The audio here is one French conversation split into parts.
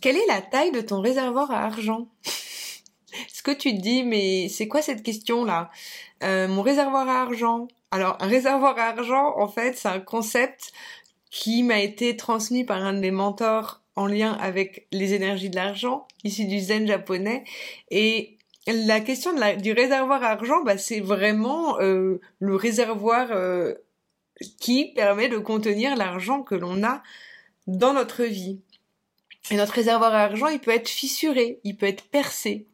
Quelle est la taille de ton réservoir à argent? Ce que tu te dis, mais c'est quoi cette question-là? Euh, Mon réservoir à argent. Alors, un réservoir à argent, en fait, c'est un concept qui m'a été transmis par un de mes mentors en lien avec les énergies de l'argent, issu du zen japonais. Et la question du réservoir à argent, bah, c'est vraiment euh, le réservoir euh, qui permet de contenir l'argent que l'on a dans notre vie. Et notre réservoir à argent, il peut être fissuré, il peut être percé.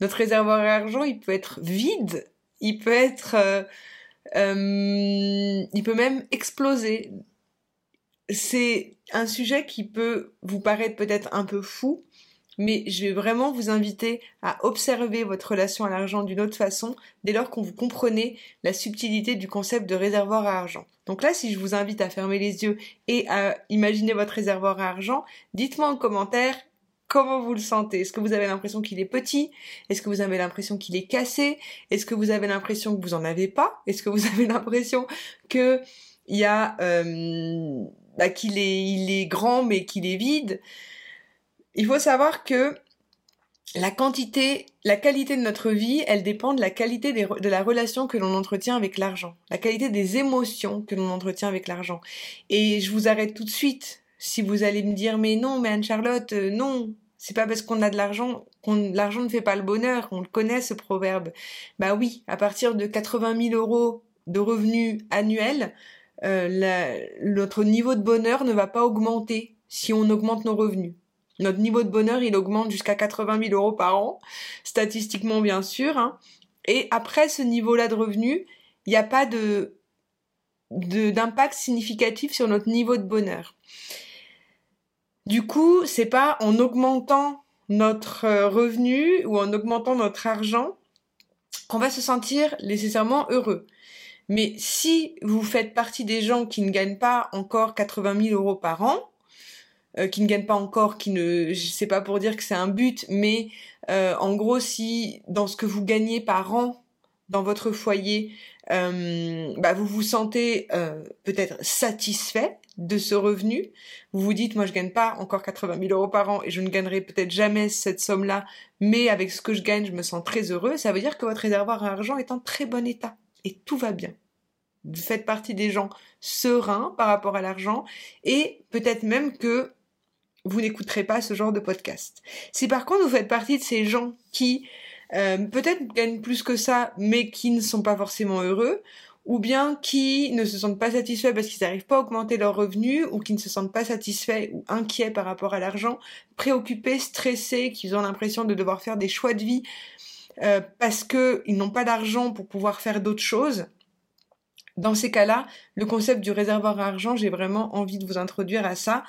Notre réservoir à argent, il peut être vide, il peut être, euh, euh, il peut même exploser. C'est un sujet qui peut vous paraître peut-être un peu fou, mais je vais vraiment vous inviter à observer votre relation à l'argent d'une autre façon dès lors qu'on vous comprenez la subtilité du concept de réservoir à argent. Donc là, si je vous invite à fermer les yeux et à imaginer votre réservoir à argent, dites-moi en commentaire comment vous le sentez. Est-ce que vous avez l'impression qu'il est petit? Est-ce que vous avez l'impression qu'il est cassé? Est-ce que vous avez l'impression que vous en avez pas? Est-ce que vous avez l'impression que y a euh, bah, qu'il est il est grand mais qu'il est vide? Il faut savoir que la quantité, la qualité de notre vie, elle dépend de la qualité de la relation que l'on entretient avec l'argent, la qualité des émotions que l'on entretient avec l'argent. Et je vous arrête tout de suite. Si vous allez me dire mais non, mais Anne-Charlotte, euh, non, c'est pas parce qu'on a de l'argent qu'on l'argent ne fait pas le bonheur. On le connaît ce proverbe. Bah oui, à partir de 80 000 euros de revenus annuels, euh, notre niveau de bonheur ne va pas augmenter si on augmente nos revenus. Notre niveau de bonheur, il augmente jusqu'à 80 000 euros par an, statistiquement bien sûr. Hein. Et après ce niveau-là de revenu, il n'y a pas de d'impact significatif sur notre niveau de bonheur. Du coup, c'est pas en augmentant notre euh, revenu ou en augmentant notre argent qu'on va se sentir nécessairement heureux. Mais si vous faites partie des gens qui ne gagnent pas encore 80 000 euros par an, qui ne gagne pas encore, qui ne, sais pas pour dire que c'est un but, mais euh, en gros, si dans ce que vous gagnez par an dans votre foyer, euh, bah, vous vous sentez peut-être satisfait de ce revenu, vous vous dites, moi je gagne pas encore 80 000 euros par an et je ne gagnerai peut-être jamais cette somme-là, mais avec ce que je gagne, je me sens très heureux, ça veut dire que votre réservoir à argent est en très bon état et tout va bien. Vous faites partie des gens sereins par rapport à l'argent et peut-être même que vous n'écouterez pas ce genre de podcast. Si par contre vous faites partie de ces gens qui euh, peut-être gagnent plus que ça, mais qui ne sont pas forcément heureux, ou bien qui ne se sentent pas satisfaits parce qu'ils n'arrivent pas à augmenter leurs revenus, ou qui ne se sentent pas satisfaits ou inquiets par rapport à l'argent, préoccupés, stressés, qui ont l'impression de devoir faire des choix de vie euh, parce qu'ils n'ont pas d'argent pour pouvoir faire d'autres choses. Dans ces cas-là, le concept du réservoir à argent, j'ai vraiment envie de vous introduire à ça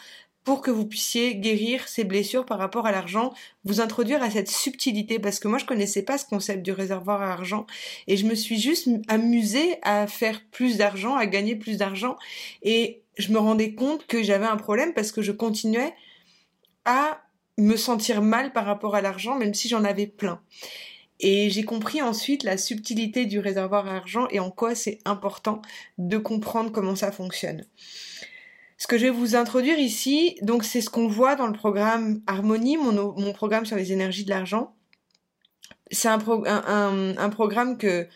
pour que vous puissiez guérir ces blessures par rapport à l'argent, vous introduire à cette subtilité parce que moi je connaissais pas ce concept du réservoir à argent et je me suis juste amusée à faire plus d'argent, à gagner plus d'argent et je me rendais compte que j'avais un problème parce que je continuais à me sentir mal par rapport à l'argent même si j'en avais plein. Et j'ai compris ensuite la subtilité du réservoir à argent et en quoi c'est important de comprendre comment ça fonctionne. Ce que je vais vous introduire ici, donc c'est ce qu'on voit dans le programme Harmonie, mon, programme sur les énergies de l'argent. C'est un, programme que,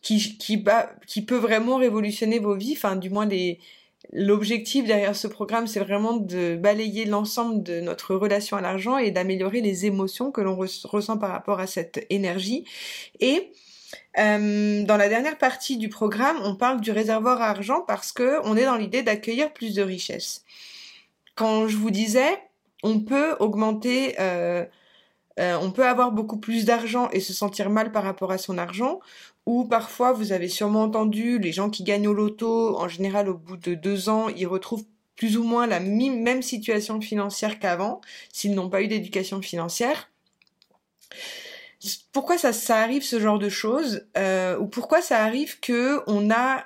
qui, qui, qui peut vraiment révolutionner vos vies, enfin du moins L'objectif derrière ce programme, c'est vraiment de balayer l'ensemble de notre relation à l'argent et d'améliorer les émotions que l'on ressent par rapport à cette énergie. Et euh, dans la dernière partie du programme, on parle du réservoir à argent parce que on est dans l'idée d'accueillir plus de richesses. Quand je vous disais, on peut augmenter, euh, euh, on peut avoir beaucoup plus d'argent et se sentir mal par rapport à son argent, ou parfois vous avez sûrement entendu les gens qui gagnent au loto, en général au bout de deux ans, ils retrouvent plus ou moins la même situation financière qu'avant, s'ils n'ont pas eu d'éducation financière pourquoi ça, arrive ce genre de choses euh, ou pourquoi ça arrive que on a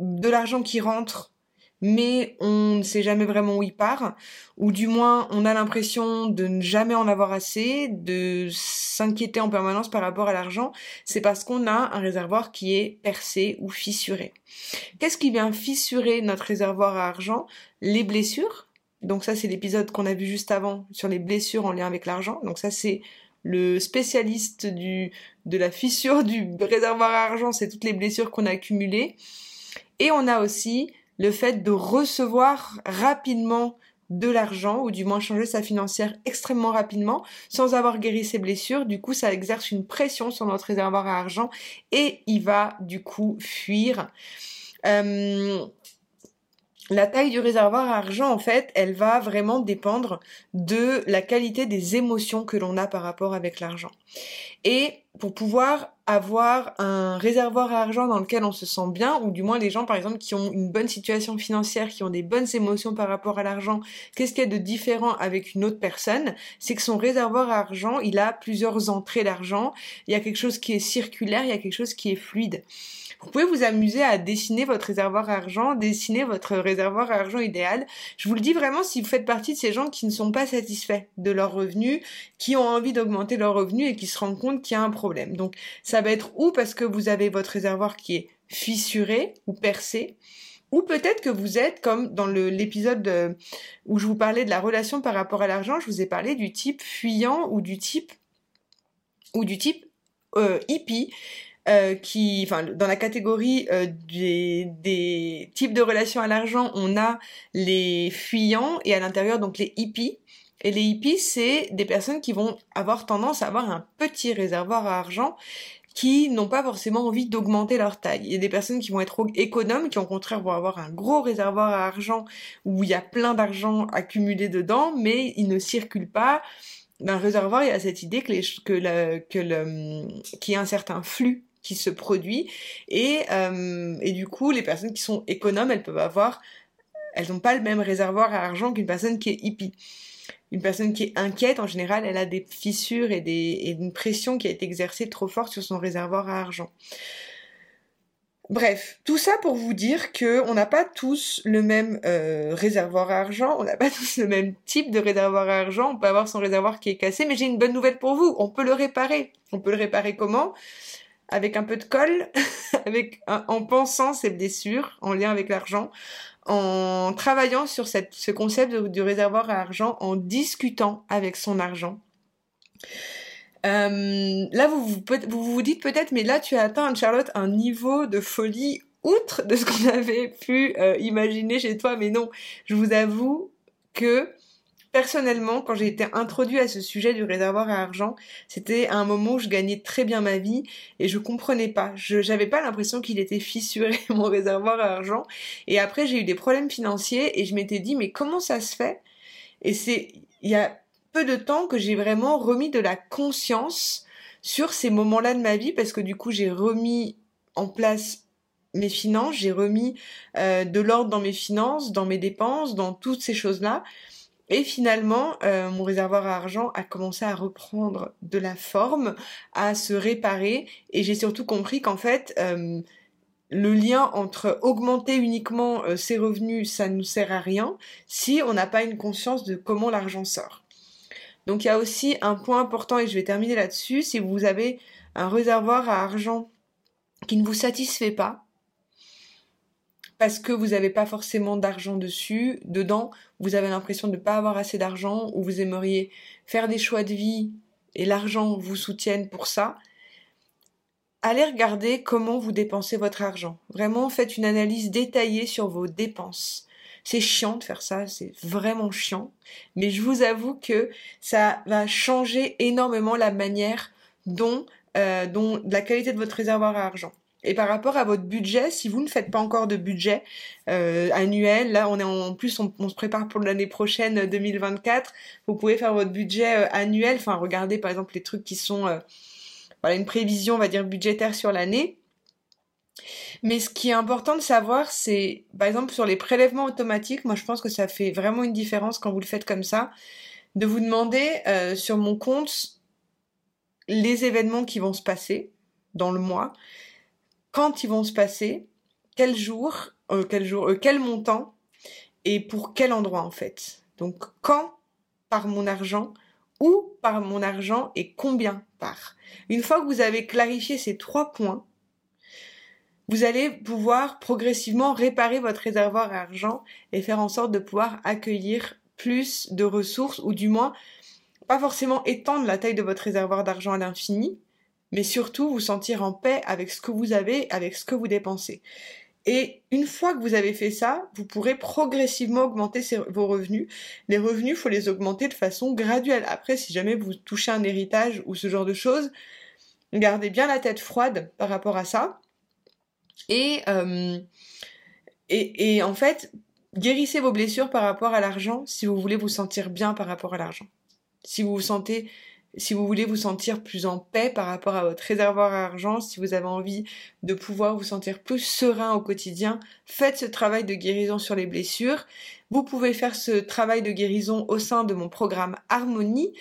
de l'argent qui rentre mais on ne sait jamais vraiment où il part, ou du moins on a l'impression de ne jamais en avoir assez, de s'inquiéter en permanence par rapport à l'argent, c'est parce qu'on a un réservoir qui est percé ou fissuré. Qu'est-ce qui vient fissurer notre réservoir à argent? Les blessures, Donc ça, c'est l'épisode qu'on a vu juste avant sur les blessures en lien avec l'argent. Donc ça, c'est le spécialiste du, de la fissure du réservoir à argent, c'est toutes les blessures qu'on a accumulées. Et on a aussi le fait de recevoir rapidement de l'argent, ou du moins changer sa financière extrêmement rapidement, sans avoir guéri ses blessures. Du coup, ça exerce une pression sur notre réservoir à argent et il va du coup fuir. Euh, la taille du réservoir argent, en fait, elle va vraiment dépendre de la qualité des émotions que l'on a par rapport avec l'argent. Et pour pouvoir avoir un réservoir à argent dans lequel on se sent bien, ou du moins les gens par exemple qui ont une bonne situation financière, qui ont des bonnes émotions par rapport à l'argent, qu'est-ce qu'il y a de différent avec une autre personne? C'est que son réservoir à argent, il a plusieurs entrées d'argent, il y a quelque chose qui est circulaire, il y a quelque chose qui est fluide. Vous pouvez vous amuser à dessiner votre réservoir à argent, dessiner votre réservoir à argent idéal. Je vous le dis vraiment si vous faites partie de ces gens qui ne sont pas satisfaits de leurs revenus, qui ont envie d'augmenter leurs revenus et qui se rendent compte qu'il y a un problème. Donc ça va être ou parce que vous avez votre réservoir qui est fissuré ou percé, ou peut-être que vous êtes comme dans l'épisode où je vous parlais de la relation par rapport à l'argent, je vous ai parlé du type fuyant ou du type ou du type euh, hippie euh, qui, enfin, dans la catégorie euh, des, types de relations à l'argent, on a les fuyants et à l'intérieur donc les hippies. Et les hippies, c'est des personnes qui vont avoir tendance à avoir un petit réservoir à argent qui n'ont pas forcément envie d'augmenter leur taille. Il y a des personnes qui vont être économes, qui au contraire vont avoir un gros réservoir à argent où il y a plein d'argent accumulé dedans, mais il ne circule pas. Dans un réservoir, il y a cette idée que, qu'il y a un certain flux qui se produit et, euh, et du coup les personnes qui sont économes elles peuvent avoir elles n'ont pas le même réservoir à argent qu'une personne qui est hippie une personne qui est inquiète en général elle a des fissures et, une pression qui a été exercée trop forte sur son réservoir à argent Bref, tout ça pour vous dire que on n'a pas tous le même euh, réservoir à argent, on n'a pas tous le même type de réservoir à argent. On peut avoir son réservoir qui est cassé, mais j'ai une bonne nouvelle pour vous. On peut le réparer. On peut le réparer comment? Avec un peu de colle, avec en pensant ces blessures en lien avec l'argent, en travaillant sur ce concept du réservoir à argent, en discutant avec son argent. Euh, là, vous vous, vous vous dites peut-être, mais là, tu as atteint, Charlotte, un niveau de folie outre de ce qu'on avait pu euh, imaginer chez toi, mais non, je vous avoue que Personnellement, quand j'ai été introduit à ce sujet du réservoir à argent, c'était un moment où je gagnais très bien ma vie et je comprenais pas. Je j'avais pas l'impression qu'il était fissuré mon réservoir à argent. Et après, j'ai eu des problèmes financiers et je m'étais dit mais comment ça se fait? Et c'est il y a peu de temps que j'ai vraiment remis de la conscience sur ces moments-là de ma vie parce que du coup, j'ai remis en place mes finances, j'ai remis euh, de l'ordre dans mes finances, dans mes dépenses, dans toutes ces choses-là. Et finalement, euh, mon réservoir à argent a commencé à reprendre de la forme, à se réparer, et j'ai surtout compris qu'en fait, euh, le lien entre augmenter uniquement euh, ses revenus, ça ne nous sert à rien si on n'a pas une conscience de comment l'argent sort. Donc il y a aussi un point important, et je vais terminer là-dessus, si vous avez un réservoir à argent qui ne vous satisfait pas, parce que vous n'avez pas forcément d'argent dessus, dedans, vous avez l'impression de ne pas avoir assez d'argent, ou vous aimeriez faire des choix de vie et l'argent vous soutienne pour ça, allez regarder comment vous dépensez votre argent. Vraiment, faites une analyse détaillée sur vos dépenses. C'est chiant de faire ça, c'est vraiment chiant, mais je vous avoue que ça va changer énormément la manière dont, euh, dont la qualité de votre réservoir à argent. Et par rapport à votre budget, si vous ne faites pas encore de budget euh, annuel, là on est en, plus on, se prépare pour l'année prochaine 2024, vous pouvez faire votre budget euh, annuel, enfin regardez par exemple les trucs qui sont euh, voilà une prévision on va dire budgétaire sur l'année. Mais ce qui est important de savoir, c'est par exemple sur les prélèvements automatiques, moi je pense que ça fait vraiment une différence quand vous le faites comme ça, de vous demander sur mon compte les événements qui vont se passer dans le mois quand ils vont se passer, quel jour, euh, quel jour, euh, quel montant et pour quel endroit en fait. Donc quand par mon argent, où par mon argent et combien par. Une fois que vous avez clarifié ces trois points, vous allez pouvoir progressivement réparer votre réservoir à argent et faire en sorte de pouvoir accueillir plus de ressources ou du moins pas forcément étendre la taille de votre réservoir d'argent à l'infini, mais surtout vous sentir en paix avec ce que vous avez, avec ce que vous dépensez. Et une fois que vous avez fait ça, vous pourrez progressivement augmenter vos revenus. Les revenus, il faut les augmenter de façon graduelle. Après, si jamais vous touchez un héritage ou ce genre de choses, gardez bien la tête froide par rapport à ça. Et, euh, en fait, guérissez vos blessures par rapport à l'argent si vous voulez vous sentir bien par rapport à l'argent. Si vous vous sentez si vous voulez vous sentir plus en paix par rapport à votre réservoir à argent, si vous avez envie de pouvoir vous sentir plus serein au quotidien, faites ce travail de guérison sur les blessures. Vous pouvez faire ce travail de guérison au sein de mon programme Harmonie,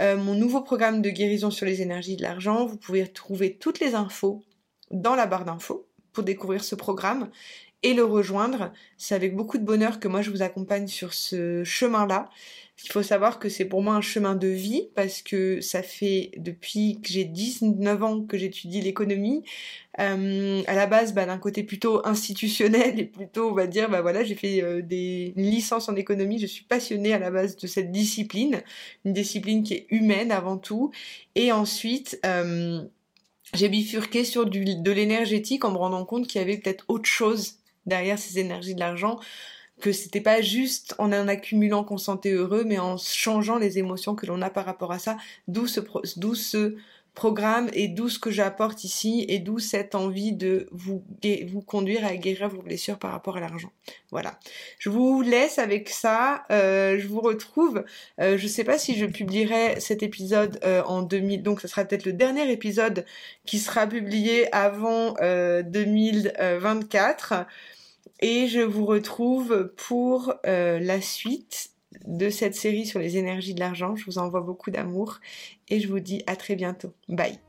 euh, mon nouveau programme de guérison sur les énergies de l'argent. Vous pouvez trouver toutes les infos dans la barre d'infos pour découvrir ce programme et le rejoindre. C'est avec beaucoup de bonheur que moi je vous accompagne sur ce chemin-là. Il faut savoir que c'est pour moi un chemin de vie parce que ça fait depuis que j'ai 19 ans que j'étudie l'économie. Euh, à la base, bah, d'un côté plutôt institutionnel et plutôt, on va dire, bah voilà, j'ai fait euh, des licences en économie. Je suis passionnée à la base de cette discipline, une discipline qui est humaine avant tout. Et ensuite, euh, j'ai bifurqué sur du, de l'énergétique en me rendant compte qu'il y avait peut-être autre chose derrière ces énergies de l'argent que c'était pas juste en en accumulant qu'on sentait heureux, mais en changeant les émotions que l'on a par rapport à ça, d'où ce, d'où ce programme et d'où ce que j'apporte ici et d'où cette envie de vous, vous conduire à guérir vos blessures par rapport à l'argent. Voilà. Je vous laisse avec ça. Euh, je vous retrouve. Euh, je sais pas si je publierai cet épisode euh, en 2000. Donc, ce sera peut-être le dernier épisode qui sera publié avant 2024. Et je vous retrouve pour euh, la suite de cette série sur les énergies de l'argent. Je vous envoie beaucoup d'amour et je vous dis à très bientôt. Bye